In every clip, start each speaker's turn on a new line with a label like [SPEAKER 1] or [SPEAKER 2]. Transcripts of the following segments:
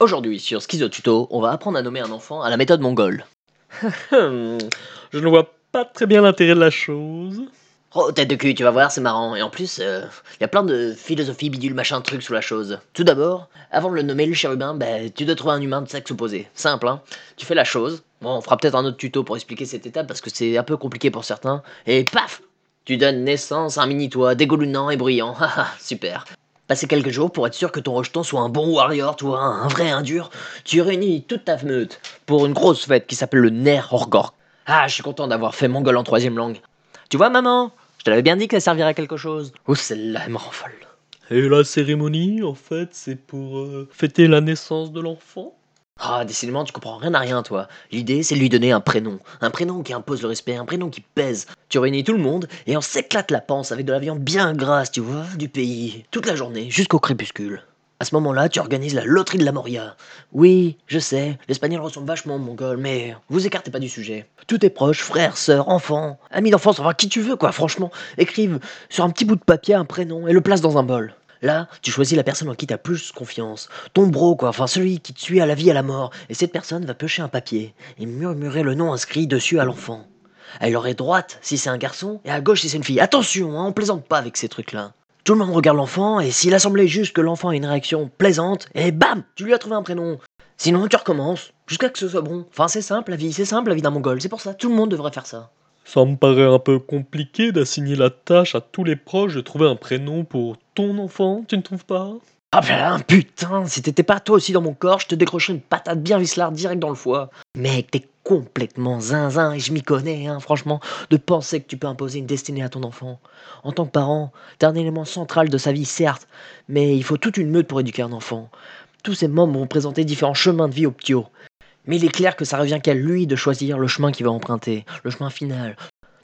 [SPEAKER 1] Aujourd'hui, sur Schizo Tuto, on va apprendre à nommer un enfant à la méthode mongole.
[SPEAKER 2] Je ne vois pas très bien l'intérêt de la chose.
[SPEAKER 1] Oh, tête de cul, tu vas voir, c'est marrant. Et en plus, il y a plein de philosophie, bidule, machin, truc sous la chose. Tout d'abord, avant de le nommer le chérubin, bah, tu dois trouver un humain de sexe opposé. Simple, hein. Tu fais la chose. Bon, on fera peut-être un autre tuto pour expliquer cette étape parce que c'est un peu compliqué pour certains. Et paf Tu donnes naissance à un mini-toi, dégoulinant et bruyant. Haha, super. Passer quelques jours pour être sûr que ton rejeton soit un bon warrior, toi, un vrai, un dur. Tu réunis toute ta meute pour une grosse fête qui s'appelle le Ner Horgor. Ah, je suis content d'avoir fait mongol en troisième langue. Tu vois, maman Je te l'avais bien dit que ça servirait à quelque chose. Oh, celle-là, elle me rend folle.
[SPEAKER 2] Et la cérémonie, en fait, c'est pour euh, fêter la naissance de l'enfant
[SPEAKER 1] Ah, décidément, tu comprends rien à rien, toi. L'idée, c'est de lui donner un prénom. Un prénom qui impose le respect, un prénom qui pèse. Tu réunis tout le monde et on s'éclate la panse avec de la viande bien grasse, tu vois, du pays, toute la journée, jusqu'au crépuscule. À ce moment-là, tu organises la loterie de la Moria. Oui, je sais, l'espagnol ressemble vachement au mongol, mais vous écartez pas du sujet. Tous tes proches, frères, sœurs, enfants, amis d'enfance, enfin qui tu veux quoi, franchement, écrivent sur un petit bout de papier un prénom et le place dans un bol. Là, tu choisis la personne en qui t'as plus confiance. Ton bro, quoi, enfin celui qui te suit à la vie et à la mort. Et cette personne va pêcher un papier et murmurer le nom inscrit dessus à l'enfant. Elle aurait droite si c'est un garçon et à gauche si c'est une fille. Attention, hein, on plaisante pas avec ces trucs-là. Tout le monde regarde l'enfant, et s'il a semblé juste que l'enfant ait une réaction plaisante, et bam, tu lui as trouvé un prénom. Sinon, tu recommences, jusqu'à que ce soit bon. Enfin, c'est simple la vie, c'est simple la vie d'un mongol, c'est pour ça, tout le monde devrait faire ça.
[SPEAKER 2] Ça me paraît un peu compliqué d'assigner la tâche à tous les proches de trouver un prénom pour ton enfant, tu ne trouves pas?
[SPEAKER 1] Ah ben putain, si t'étais pas toi aussi dans mon corps, je te décrocherais une patate bien vislarde direct dans le foie. Mec, t'es complètement zinzin et je m'y connais, hein, franchement, de penser que tu peux imposer une destinée à ton enfant. En tant que parent, t'es un élément central de sa vie, certes, mais il faut toute une meute pour éduquer un enfant. Tous ces membres vont présenter différents chemins de vie au. Mais il est clair que ça revient qu'à lui de choisir le chemin qu'il va emprunter, le chemin final.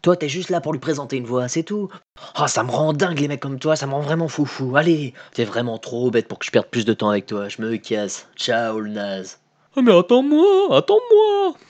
[SPEAKER 1] Toi, t'es juste là pour lui présenter une voie, c'est tout. Ah, ça me rend dingue les mecs comme toi, ça me rend vraiment foufou. Allez, t'es vraiment trop bête pour que je perde plus de temps avec toi, je me casse. Ciao le naze.
[SPEAKER 2] Ah mais attends-moi, attends-moi